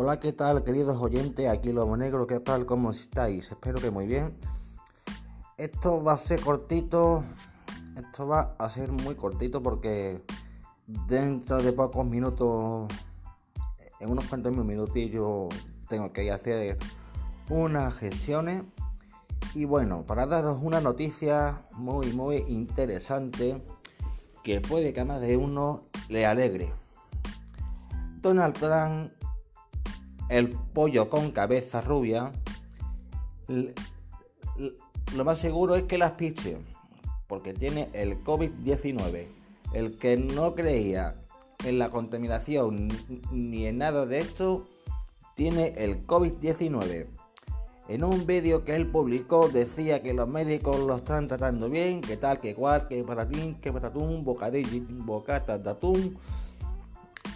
Hola, ¿qué tal, queridos oyentes? Aquí Lobo Negro, ¿qué tal? ¿Cómo estáis? Espero que muy bien. Esto va a ser cortito, esto va a ser muy cortito porque dentro de pocos minutos, en unos cuantos minutillos, tengo que hacer unas gestiones. Y bueno, para daros una noticia muy, muy interesante que puede que a más de uno le alegre. Donald Trump el pollo con cabeza rubia, lo más seguro es que las piche, porque tiene el COVID-19. El que no creía en la contaminación ni en nada de esto, tiene el COVID-19. En un vídeo que él publicó decía que los médicos lo están tratando bien, que tal, que cual, que patatín, que patatún, bocadillo, bocata de atún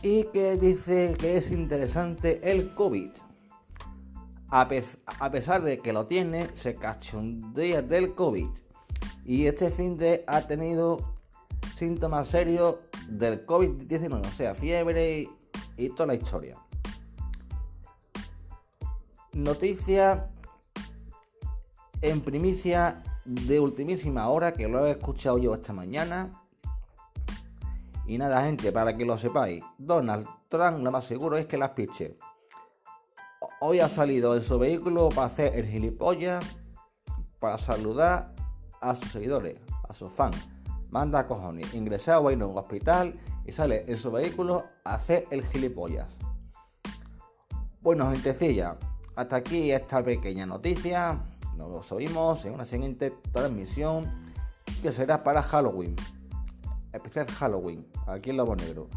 y que dice que es interesante el COVID. A, pesar de que lo tiene, se cachondea del COVID. Y este fin de ha tenido síntomas serios del COVID-19, o sea, fiebre y, toda la historia. Noticia en primicia de ultimísima hora que lo he escuchado yo esta mañana y nada, gente, para que lo sepáis, Donald Trump lo más seguro es que las piche. Hoy ha salido en su vehículo para hacer el gilipollas, para saludar a sus seguidores, a sus fans. Manda a cojones, ingresado en un hospital y sale en su vehículo a hacer el gilipollas. Bueno, gentecilla, hasta aquí esta pequeña noticia. Nos oímos en una siguiente transmisión que será para Halloween especial Halloween, aquí en Lobo Negro.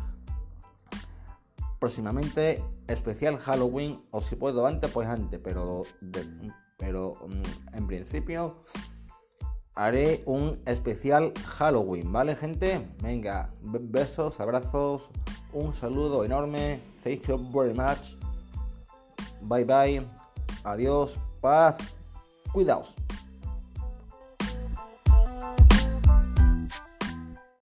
Próximamente, especial Halloween, o si puedo antes, pues antes, pero, pero mm, en principio haré un especial Halloween, ¿vale, gente? Venga, besos, abrazos, un saludo enorme. Thank you very much. Bye bye. Adiós, paz, cuidaos.